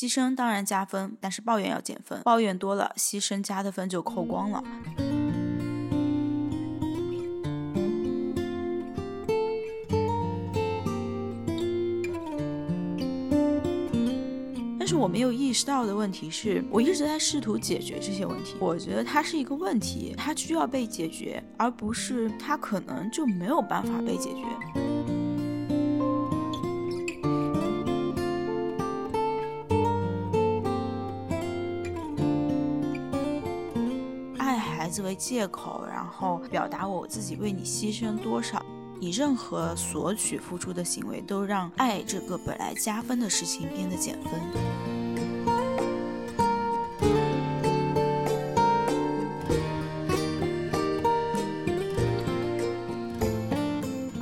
牺牲当然加分，但是抱怨要减分，抱怨多了，牺牲加的分就扣光了。但是我没有意识到的问题是，我一直在试图解决这些问题。我觉得它是一个问题，它需要被解决，而不是它可能就没有办法被解决。作为借口，然后表达我自己为你牺牲多少，你任何索取付出的行为，都让爱这个本来加分的事情变得减分。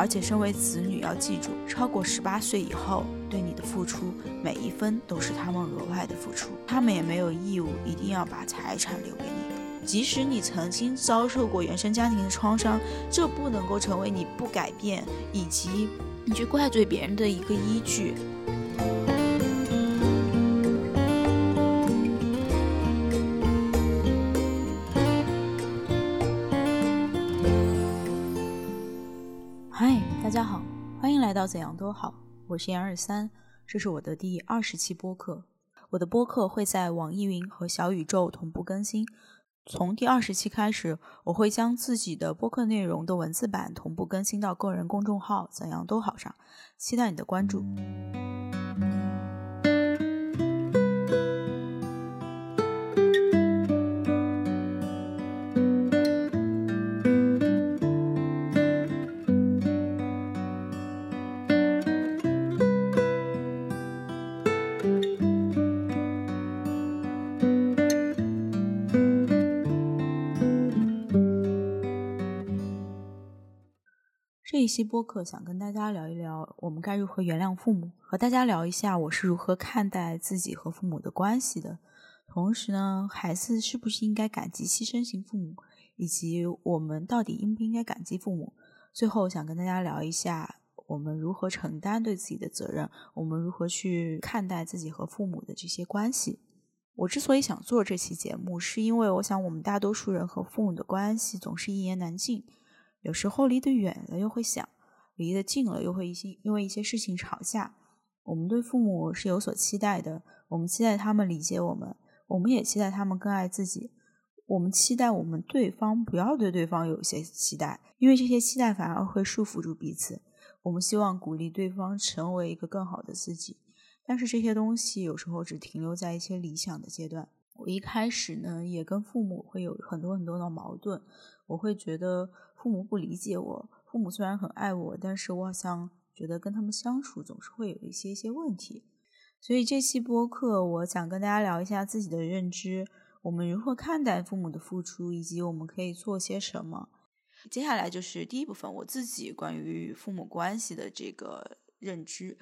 而且，身为子女要记住，超过十八岁以后对你的付出，每一分都是他们额外的付出，他们也没有义务一定要把财产留给你。即使你曾经遭受过原生家庭的创伤，这不能够成为你不改变以及你去怪罪别人的一个依据。嗨，大家好，欢迎来到怎样都好，我是杨二三，这是我的第二十期播客。我的播客会在网易云和小宇宙同步更新。从第二十期开始，我会将自己的播客内容的文字版同步更新到个人公众号“怎样都好”上，期待你的关注。期播客想跟大家聊一聊，我们该如何原谅父母，和大家聊一下我是如何看待自己和父母的关系的。同时呢，孩子是不是应该感激牺牲型父母，以及我们到底应不应该感激父母？最后想跟大家聊一下，我们如何承担对自己的责任，我们如何去看待自己和父母的这些关系。我之所以想做这期节目，是因为我想我们大多数人和父母的关系总是一言难尽。有时候离得远了又会想，离得近了又会一些因为一些事情吵架。我们对父母是有所期待的，我们期待他们理解我们，我们也期待他们更爱自己。我们期待我们对方不要对对方有些期待，因为这些期待反而会束缚住彼此。我们希望鼓励对方成为一个更好的自己，但是这些东西有时候只停留在一些理想的阶段。我一开始呢，也跟父母会有很多很多的矛盾。我会觉得父母不理解我，父母虽然很爱我，但是我好像觉得跟他们相处总是会有一些一些问题。所以这期播客，我想跟大家聊一下自己的认知，我们如何看待父母的付出，以及我们可以做些什么。接下来就是第一部分，我自己关于父母关系的这个认知。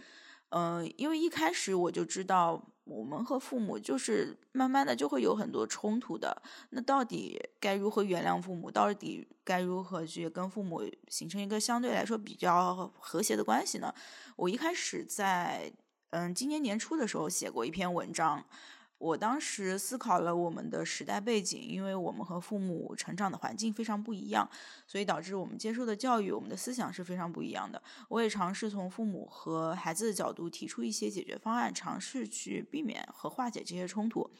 嗯，因为一开始我就知道。我们和父母就是慢慢的就会有很多冲突的，那到底该如何原谅父母？到底该如何去跟父母形成一个相对来说比较和谐的关系呢？我一开始在嗯今年年初的时候写过一篇文章。我当时思考了我们的时代背景，因为我们和父母成长的环境非常不一样，所以导致我们接受的教育、我们的思想是非常不一样的。我也尝试从父母和孩子的角度提出一些解决方案，尝试去避免和化解这些冲突。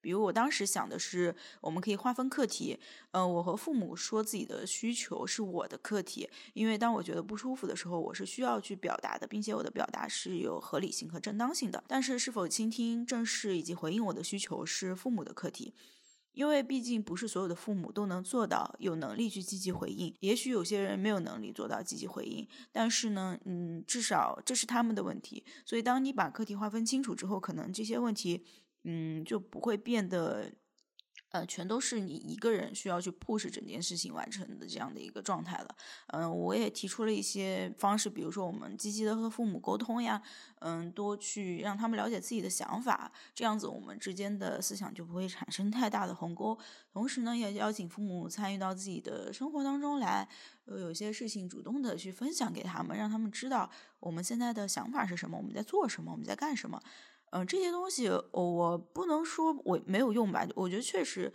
比如我当时想的是，我们可以划分课题。嗯，我和父母说自己的需求是我的课题，因为当我觉得不舒服的时候，我是需要去表达的，并且我的表达是有合理性和正当性的。但是是否倾听、正视以及回应我的需求是父母的课题，因为毕竟不是所有的父母都能做到有能力去积极回应。也许有些人没有能力做到积极回应，但是呢，嗯，至少这是他们的问题。所以当你把课题划分清楚之后，可能这些问题。嗯，就不会变得，呃，全都是你一个人需要去 push 整件事情完成的这样的一个状态了。嗯，我也提出了一些方式，比如说我们积极的和父母沟通呀，嗯，多去让他们了解自己的想法，这样子我们之间的思想就不会产生太大的鸿沟。同时呢，也邀请父母参与到自己的生活当中来，呃，有些事情主动的去分享给他们，让他们知道我们现在的想法是什么，我们在做什么，我们在干什么。嗯，这些东西我不能说我没有用吧，我觉得确实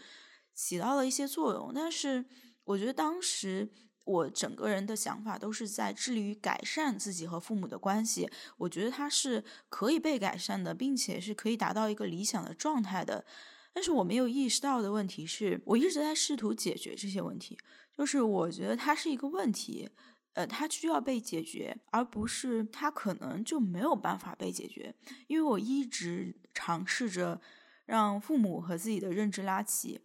起到了一些作用。但是我觉得当时我整个人的想法都是在致力于改善自己和父母的关系。我觉得它是可以被改善的，并且是可以达到一个理想的状态的。但是我没有意识到的问题是，我一直在试图解决这些问题。就是我觉得它是一个问题，呃，它需要被解决，而不是它可能就没有办法被解决。因为我一直尝试着让父母和自己的认知拉齐，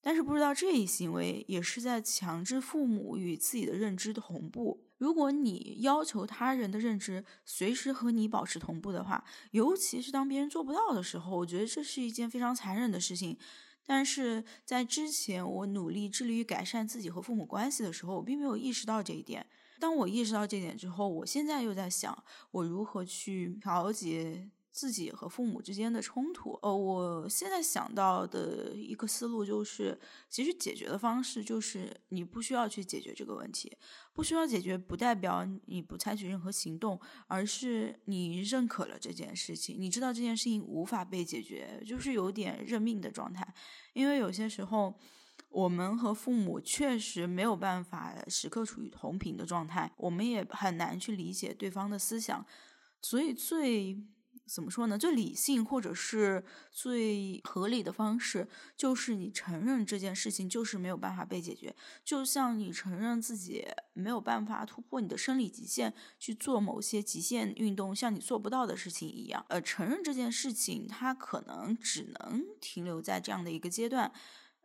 但是不知道这一行为也是在强制父母与自己的认知同步。如果你要求他人的认知随时和你保持同步的话，尤其是当别人做不到的时候，我觉得这是一件非常残忍的事情。但是在之前，我努力致力于改善自己和父母关系的时候，我并没有意识到这一点。当我意识到这点之后，我现在又在想，我如何去调节。自己和父母之间的冲突，呃，我现在想到的一个思路就是，其实解决的方式就是你不需要去解决这个问题，不需要解决不代表你不采取任何行动，而是你认可了这件事情，你知道这件事情无法被解决，就是有点认命的状态。因为有些时候，我们和父母确实没有办法时刻处于同频的状态，我们也很难去理解对方的思想，所以最。怎么说呢？最理性或者是最合理的方式，就是你承认这件事情就是没有办法被解决，就像你承认自己没有办法突破你的生理极限去做某些极限运动，像你做不到的事情一样。呃，承认这件事情，它可能只能停留在这样的一个阶段。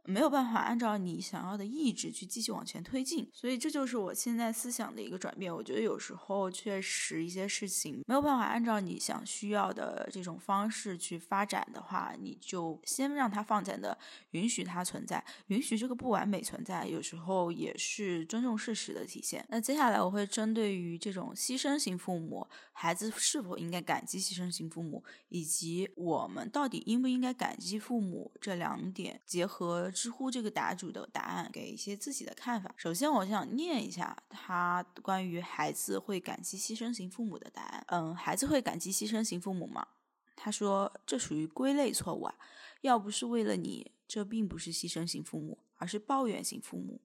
没有办法按照你想要的意志去继续往前推进，所以这就是我现在思想的一个转变。我觉得有时候确实一些事情没有办法按照你想需要的这种方式去发展的话，你就先让它放在那，允许它存在，允许这个不完美存在。有时候也是尊重事实的体现。那接下来我会针对于这种牺牲型父母，孩子是否应该感激牺牲型父母，以及我们到底应不应该感激父母这两点结合。知乎这个答主的答案给一些自己的看法。首先，我想念一下他关于孩子会感激牺牲型父母的答案。嗯，孩子会感激牺牲型父母吗？他说这属于归类错误啊。要不是为了你，这并不是牺牲型父母，而是抱怨型父母。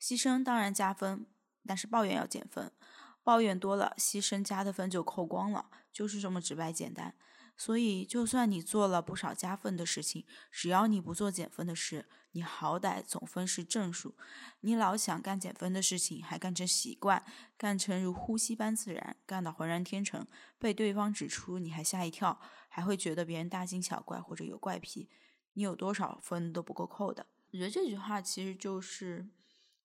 牺牲当然加分，但是抱怨要减分。抱怨多了，牺牲加的分就扣光了，就是这么直白简单。所以，就算你做了不少加分的事情，只要你不做减分的事，你好歹总分是正数。你老想干减分的事情，还干成习惯，干成如呼吸般自然，干到浑然天成，被对方指出你还吓一跳，还会觉得别人大惊小怪或者有怪癖，你有多少分都不够扣的。我觉得这句话其实就是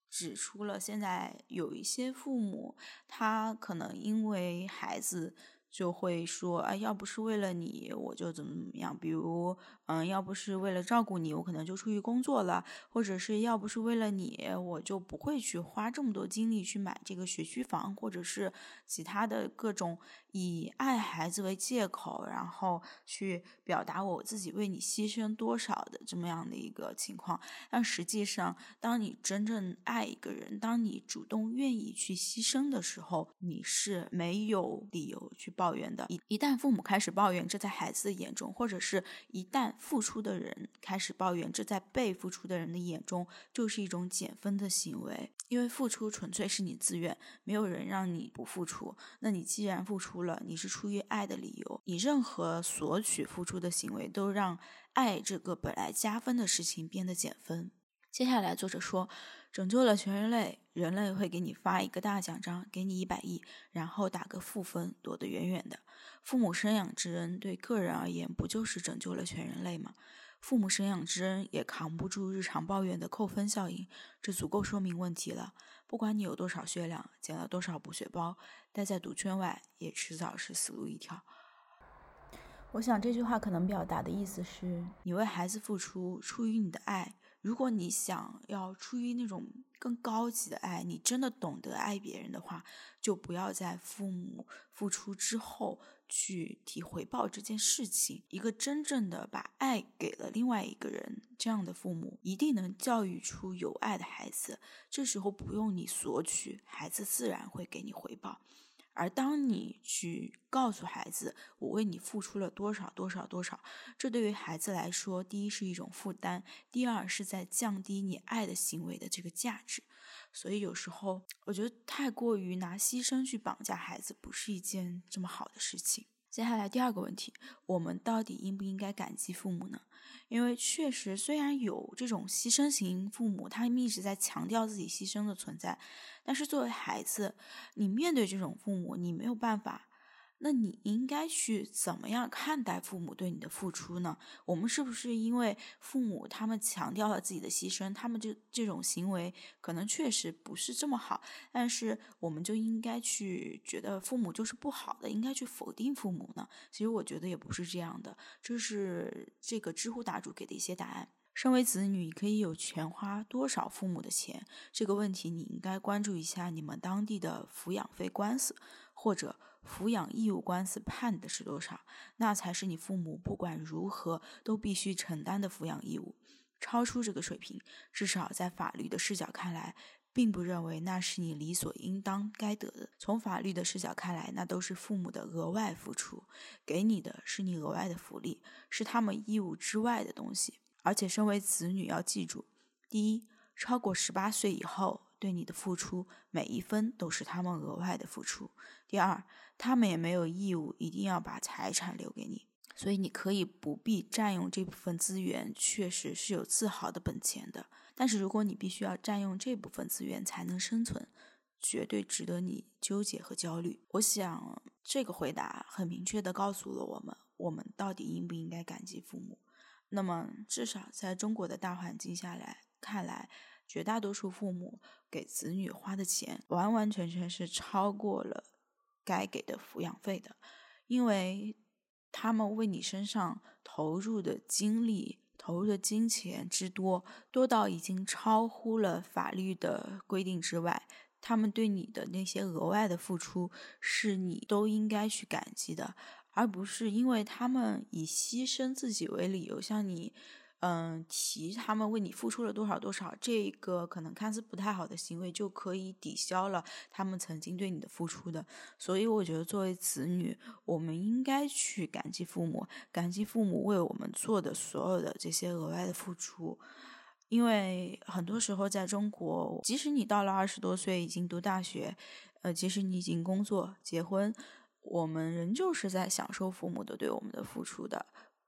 指出了现在有一些父母，他可能因为孩子。就会说，哎，要不是为了你，我就怎么怎么样。比如，嗯，要不是为了照顾你，我可能就出去工作了；或者是要不是为了你，我就不会去花这么多精力去买这个学区房，或者是其他的各种以爱孩子为借口，然后去表达我自己为你牺牲多少的这么样的一个情况。但实际上，当你真正爱一个人，当你主动愿意去牺牲的时候，你是没有理由去抱。怨的一一旦父母开始抱怨，这在孩子的眼中，或者是一旦付出的人开始抱怨，这在被付出的人的眼中，就是一种减分的行为。因为付出纯粹是你自愿，没有人让你不付出。那你既然付出了，你是出于爱的理由，你任何索取付出的行为，都让爱这个本来加分的事情变得减分。接下来，作者说，拯救了全人类，人类会给你发一个大奖章，给你一百亿，然后打个负分，躲得远远的。父母生养之恩，对个人而言，不就是拯救了全人类吗？父母生养之恩也扛不住日常抱怨的扣分效应，这足够说明问题了。不管你有多少血量，捡了多少补血包，待在毒圈外，也迟早是死路一条。我想这句话可能表达的意思是，你为孩子付出，出于你的爱。如果你想要出于那种更高级的爱，你真的懂得爱别人的话，就不要在父母付出之后去提回报这件事情。一个真正的把爱给了另外一个人，这样的父母一定能教育出有爱的孩子。这时候不用你索取，孩子自然会给你回报。而当你去告诉孩子“我为你付出了多少多少多少”，这对于孩子来说，第一是一种负担，第二是在降低你爱的行为的这个价值。所以有时候，我觉得太过于拿牺牲去绑架孩子，不是一件这么好的事情。接下来第二个问题，我们到底应不应该感激父母呢？因为确实，虽然有这种牺牲型父母，他们一直在强调自己牺牲的存在，但是作为孩子，你面对这种父母，你没有办法。那你应该去怎么样看待父母对你的付出呢？我们是不是因为父母他们强调了自己的牺牲，他们这这种行为可能确实不是这么好，但是我们就应该去觉得父母就是不好的，应该去否定父母呢？其实我觉得也不是这样的，这是这个知乎答主给的一些答案。身为子女，可以有权花多少父母的钱？这个问题你应该关注一下你们当地的抚养费官司，或者抚养义务官司判的是多少？那才是你父母不管如何都必须承担的抚养义务。超出这个水平，至少在法律的视角看来，并不认为那是你理所应当该得的。从法律的视角看来，那都是父母的额外付出，给你的是你额外的福利，是他们义务之外的东西。而且，身为子女要记住：第一，超过十八岁以后对你的付出，每一分都是他们额外的付出；第二，他们也没有义务一定要把财产留给你，所以你可以不必占用这部分资源，确实是有自豪的本钱的。但是，如果你必须要占用这部分资源才能生存，绝对值得你纠结和焦虑。我想，这个回答很明确的告诉了我们：我们到底应不应该感激父母？那么，至少在中国的大环境下来看来，绝大多数父母给子女花的钱，完完全全是超过了该给的抚养费的，因为他们为你身上投入的精力、投入的金钱之多，多到已经超乎了法律的规定之外。他们对你的那些额外的付出，是你都应该去感激的。而不是因为他们以牺牲自己为理由向你，嗯，提他们为你付出了多少多少，这个可能看似不太好的行为就可以抵消了他们曾经对你的付出的。所以，我觉得作为子女，我们应该去感激父母，感激父母为我们做的所有的这些额外的付出。因为很多时候在中国，即使你到了二十多岁已经读大学，呃，即使你已经工作结婚。我们仍旧是在享受父母的对我们的付出的，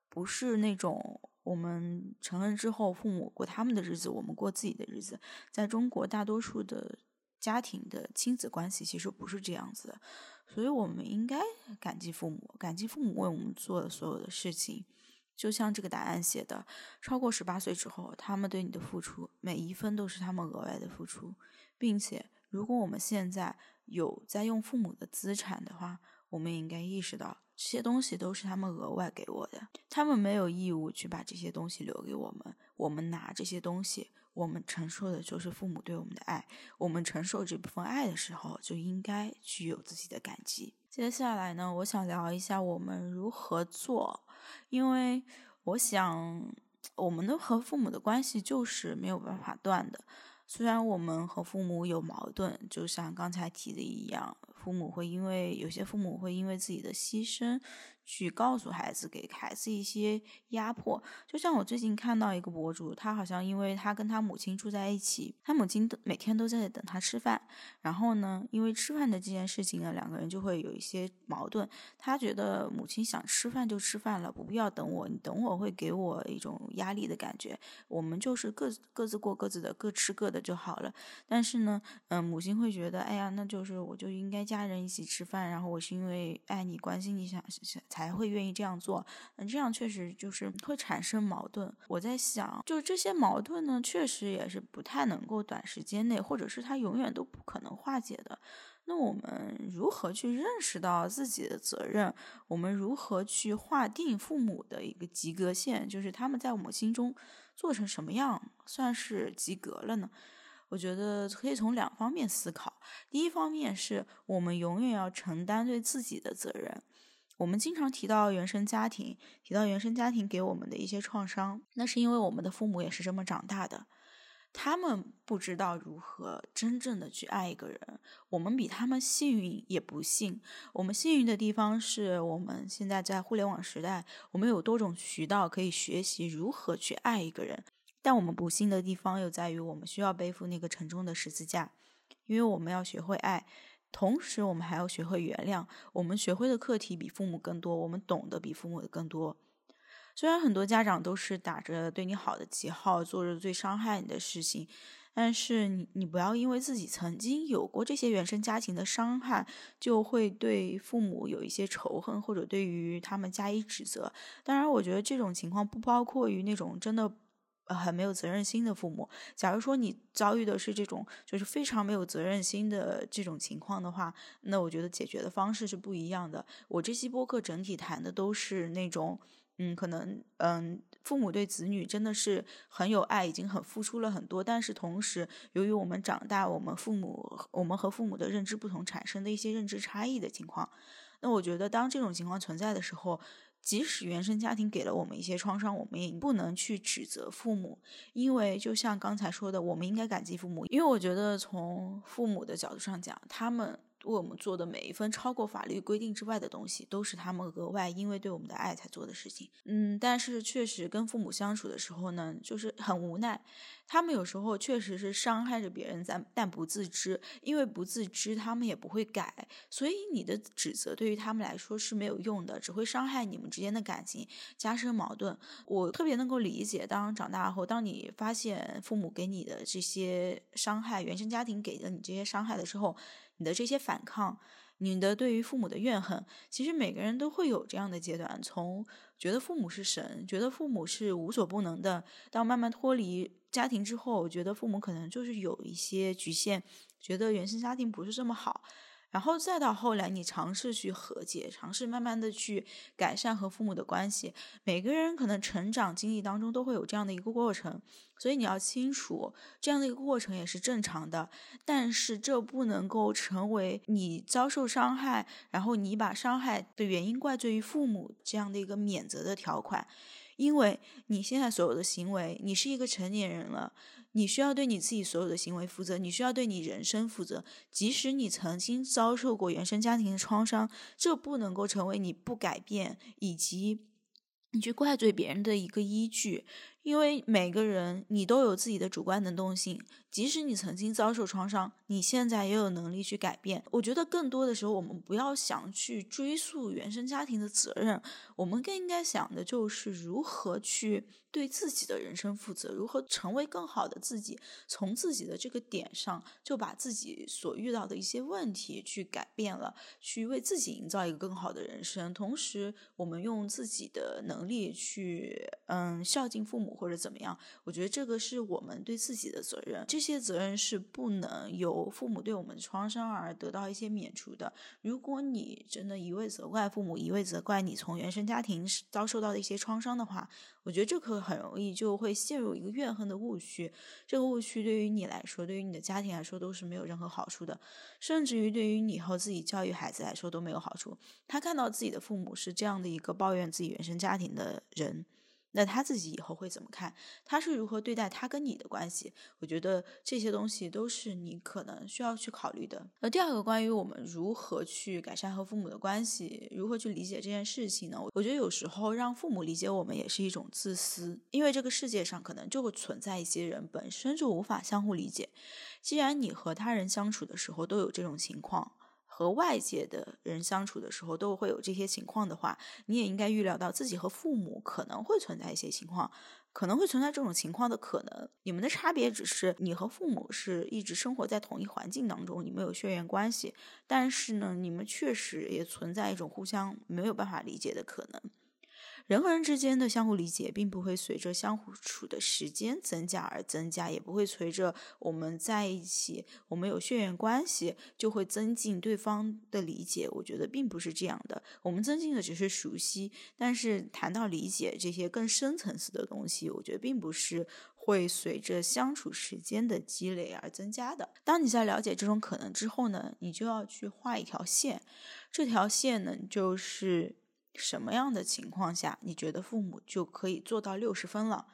不是那种我们成人之后父母过他们的日子，我们过自己的日子。在中国，大多数的家庭的亲子关系其实不是这样子的，所以我们应该感激父母，感激父母为我们做的所有的事情。就像这个答案写的，超过十八岁之后，他们对你的付出每一分都是他们额外的付出，并且如果我们现在有在用父母的资产的话，我们也应该意识到，这些东西都是他们额外给我的，他们没有义务去把这些东西留给我们。我们拿这些东西，我们承受的就是父母对我们的爱。我们承受这部分爱的时候，就应该具有自己的感激。接下来呢，我想聊一下我们如何做，因为我想，我们的和父母的关系就是没有办法断的。虽然我们和父母有矛盾，就像刚才提的一样，父母会因为有些父母会因为自己的牺牲。去告诉孩子，给孩子一些压迫。就像我最近看到一个博主，他好像因为他跟他母亲住在一起，他母亲每天都在等他吃饭。然后呢，因为吃饭的这件事情呢，两个人就会有一些矛盾。他觉得母亲想吃饭就吃饭了，不必要等我，你等我会给我一种压力的感觉。我们就是各各自过各自的，各吃各的就好了。但是呢，嗯，母亲会觉得，哎呀，那就是我就应该家人一起吃饭，然后我是因为爱你、关心你，想想。才会愿意这样做，嗯，这样确实就是会产生矛盾。我在想，就这些矛盾呢，确实也是不太能够短时间内，或者是他永远都不可能化解的。那我们如何去认识到自己的责任？我们如何去划定父母的一个及格线？就是他们在我们心中做成什么样算是及格了呢？我觉得可以从两方面思考。第一方面是我们永远要承担对自己的责任。我们经常提到原生家庭，提到原生家庭给我们的一些创伤，那是因为我们的父母也是这么长大的。他们不知道如何真正的去爱一个人，我们比他们幸运也不幸。我们幸运的地方是我们现在在互联网时代，我们有多种渠道可以学习如何去爱一个人。但我们不幸的地方又在于，我们需要背负那个沉重的十字架，因为我们要学会爱，同时我们还要学会原谅。我们学会的课题比父母更多，我们懂得比父母的更多。虽然很多家长都是打着对你好的旗号，做着最伤害你的事情，但是你你不要因为自己曾经有过这些原生家庭的伤害，就会对父母有一些仇恨，或者对于他们加以指责。当然，我觉得这种情况不包括于那种真的很没有责任心的父母。假如说你遭遇的是这种就是非常没有责任心的这种情况的话，那我觉得解决的方式是不一样的。我这期播客整体谈的都是那种。嗯，可能嗯，父母对子女真的是很有爱，已经很付出了很多。但是同时，由于我们长大，我们父母我们和父母的认知不同，产生的一些认知差异的情况。那我觉得，当这种情况存在的时候，即使原生家庭给了我们一些创伤，我们也不能去指责父母，因为就像刚才说的，我们应该感激父母，因为我觉得从父母的角度上讲，他们。为我们做的每一份超过法律规定之外的东西，都是他们额外因为对我们的爱才做的事情。嗯，但是确实跟父母相处的时候呢，就是很无奈。他们有时候确实是伤害着别人，但但不自知，因为不自知，他们也不会改。所以你的指责对于他们来说是没有用的，只会伤害你们之间的感情，加深矛盾。我特别能够理解，当长大后，当你发现父母给你的这些伤害，原生家庭给的你这些伤害的时候。你的这些反抗，你的对于父母的怨恨，其实每个人都会有这样的阶段。从觉得父母是神，觉得父母是无所不能的，到慢慢脱离家庭之后，觉得父母可能就是有一些局限，觉得原生家庭不是这么好。然后再到后来，你尝试去和解，尝试慢慢的去改善和父母的关系。每个人可能成长经历当中都会有这样的一个过程，所以你要清楚，这样的一个过程也是正常的。但是这不能够成为你遭受伤害，然后你把伤害的原因怪罪于父母这样的一个免责的条款。因为你现在所有的行为，你是一个成年人了，你需要对你自己所有的行为负责，你需要对你人生负责。即使你曾经遭受过原生家庭的创伤，这不能够成为你不改变以及你去怪罪别人的一个依据。因为每个人你都有自己的主观能动性，即使你曾经遭受创伤，你现在也有能力去改变。我觉得更多的时候，我们不要想去追溯原生家庭的责任，我们更应该想的就是如何去对自己的人生负责，如何成为更好的自己。从自己的这个点上，就把自己所遇到的一些问题去改变了，去为自己营造一个更好的人生。同时，我们用自己的能力去，嗯，孝敬父母。或者怎么样？我觉得这个是我们对自己的责任，这些责任是不能由父母对我们的创伤而得到一些免除的。如果你真的一味责怪父母，一味责怪你从原生家庭遭受到的一些创伤的话，我觉得这可很容易就会陷入一个怨恨的误区。这个误区对于你来说，对于你的家庭来说都是没有任何好处的，甚至于对于你以后自己教育孩子来说都没有好处。他看到自己的父母是这样的一个抱怨自己原生家庭的人。那他自己以后会怎么看？他是如何对待他跟你的关系？我觉得这些东西都是你可能需要去考虑的。那第二个，关于我们如何去改善和父母的关系，如何去理解这件事情呢？我觉得有时候让父母理解我们也是一种自私，因为这个世界上可能就会存在一些人本身就无法相互理解。既然你和他人相处的时候都有这种情况。和外界的人相处的时候都会有这些情况的话，你也应该预料到自己和父母可能会存在一些情况，可能会存在这种情况的可能。你们的差别只是你和父母是一直生活在同一环境当中，你们有血缘关系，但是呢，你们确实也存在一种互相没有办法理解的可能。人和人之间的相互理解，并不会随着相互处的时间增加而增加，也不会随着我们在一起，我们有血缘关系就会增进对方的理解。我觉得并不是这样的，我们增进的只是熟悉。但是谈到理解这些更深层次的东西，我觉得并不是会随着相处时间的积累而增加的。当你在了解这种可能之后呢，你就要去画一条线，这条线呢就是。什么样的情况下，你觉得父母就可以做到六十分了？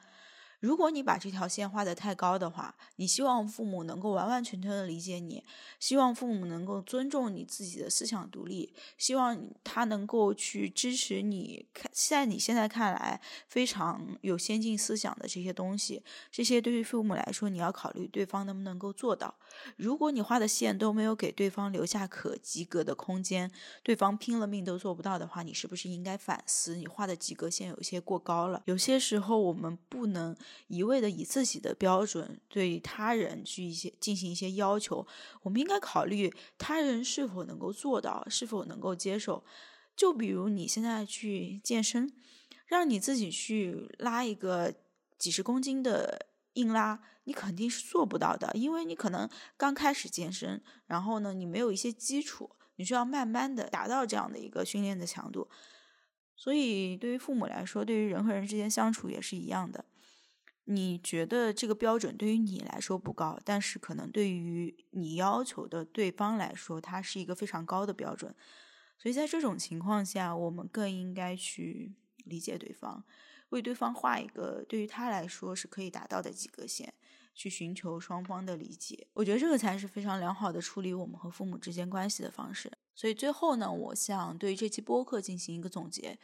如果你把这条线画得太高的话，你希望父母能够完完全全的理解你，希望父母能够尊重你自己的思想独立，希望他能够去支持你，看在你现在看来非常有先进思想的这些东西，这些对于父母来说，你要考虑对方能不能够做到。如果你画的线都没有给对方留下可及格的空间，对方拼了命都做不到的话，你是不是应该反思，你画的及格线有些过高了？有些时候我们不能。一味的以自己的标准对他人去一些进行一些要求，我们应该考虑他人是否能够做到，是否能够接受。就比如你现在去健身，让你自己去拉一个几十公斤的硬拉，你肯定是做不到的，因为你可能刚开始健身，然后呢，你没有一些基础，你需要慢慢的达到这样的一个训练的强度。所以，对于父母来说，对于人和人之间相处也是一样的。你觉得这个标准对于你来说不高，但是可能对于你要求的对方来说，它是一个非常高的标准。所以在这种情况下，我们更应该去理解对方，为对方画一个对于他来说是可以达到的及格线，去寻求双方的理解。我觉得这个才是非常良好的处理我们和父母之间关系的方式。所以最后呢，我想对这期播客进行一个总结。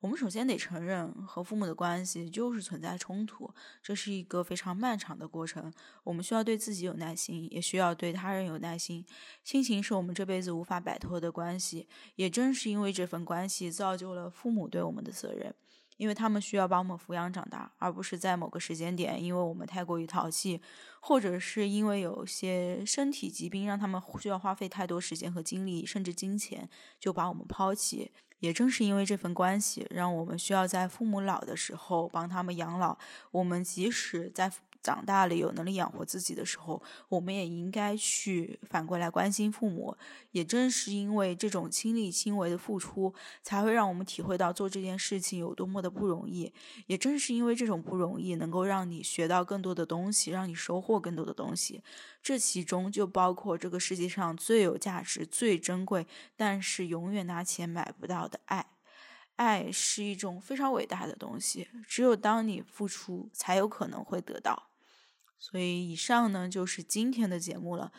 我们首先得承认，和父母的关系就是存在冲突，这是一个非常漫长的过程。我们需要对自己有耐心，也需要对他人有耐心。亲情是我们这辈子无法摆脱的关系，也正是因为这份关系，造就了父母对我们的责任，因为他们需要把我们抚养长大，而不是在某个时间点，因为我们太过于淘气，或者是因为有些身体疾病，让他们需要花费太多时间和精力，甚至金钱，就把我们抛弃。也正是因为这份关系，让我们需要在父母老的时候帮他们养老。我们即使在。长大了有能力养活自己的时候，我们也应该去反过来关心父母。也正是因为这种亲力亲为的付出，才会让我们体会到做这件事情有多么的不容易。也正是因为这种不容易，能够让你学到更多的东西，让你收获更多的东西。这其中就包括这个世界上最有价值、最珍贵，但是永远拿钱买不到的爱。爱是一种非常伟大的东西，只有当你付出，才有可能会得到。所以，以上呢就是今天的节目了。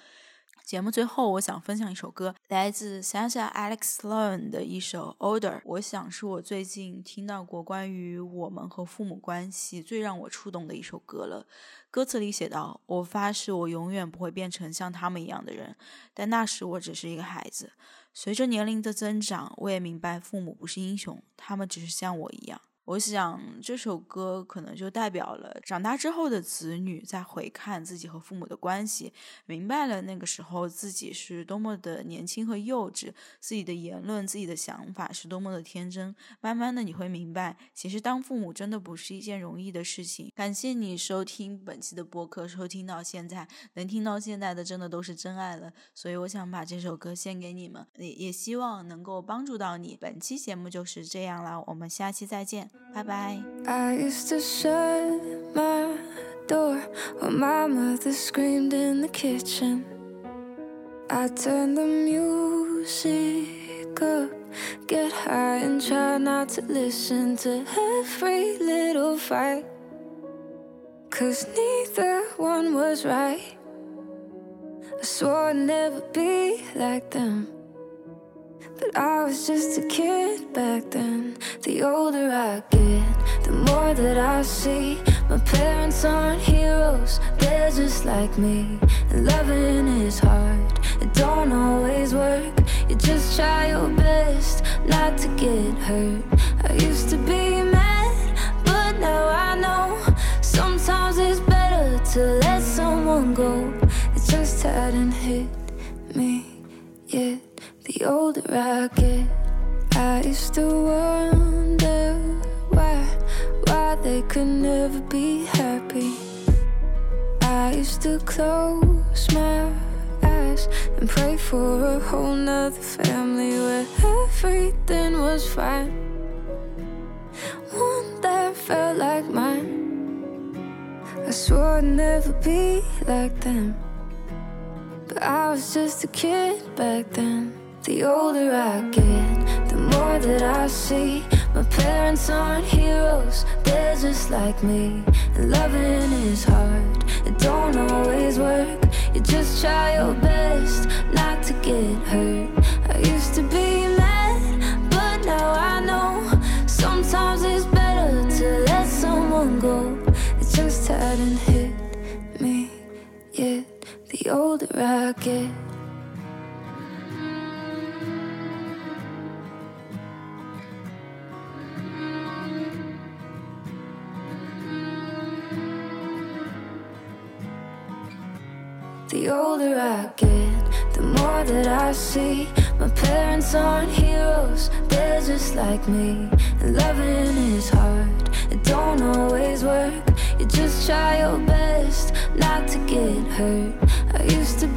节目最后，我想分享一首歌，来自 Sasha Alex Sloan 的一首《Older》。我想是我最近听到过关于我们和父母关系最让我触动的一首歌了。歌词里写道：“我发誓，我永远不会变成像他们一样的人，但那时我只是一个孩子。随着年龄的增长，我也明白父母不是英雄，他们只是像我一样。”我想这首歌可能就代表了长大之后的子女在回看自己和父母的关系，明白了那个时候自己是多么的年轻和幼稚，自己的言论、自己的想法是多么的天真。慢慢的你会明白，其实当父母真的不是一件容易的事情。感谢你收听本期的播客，收听到现在，能听到现在的真的都是真爱了。所以我想把这首歌献给你们，也也希望能够帮助到你。本期节目就是这样了，我们下期再见。Bye bye. I used to shut my door when my mother screamed in the kitchen. I turned the music up, get high and try not to listen to every little fight. Cause neither one was right. I swore I'd never be like them. But I was just a kid back then. The older I get, the more that I see. My parents aren't heroes, they're just like me. And loving is hard, it don't always work. You just try your best not to get hurt. I used to be I I used to wonder why, why they could never be happy. I used to close my eyes and pray for a whole nother family where everything was fine. One that felt like mine. I swore I'd never be like them. But I was just a kid back then. The older I get, the more that I see. My parents aren't heroes, they're just like me. And loving is hard, it don't always work. You just try your best not to get hurt. I used to be mad, but now I know sometimes it's better to let someone go. It just hadn't hit me yet. The older I get. Older I get, the more that I see. My parents aren't heroes, they're just like me. And loving is hard, it don't always work. You just try your best not to get hurt. I used to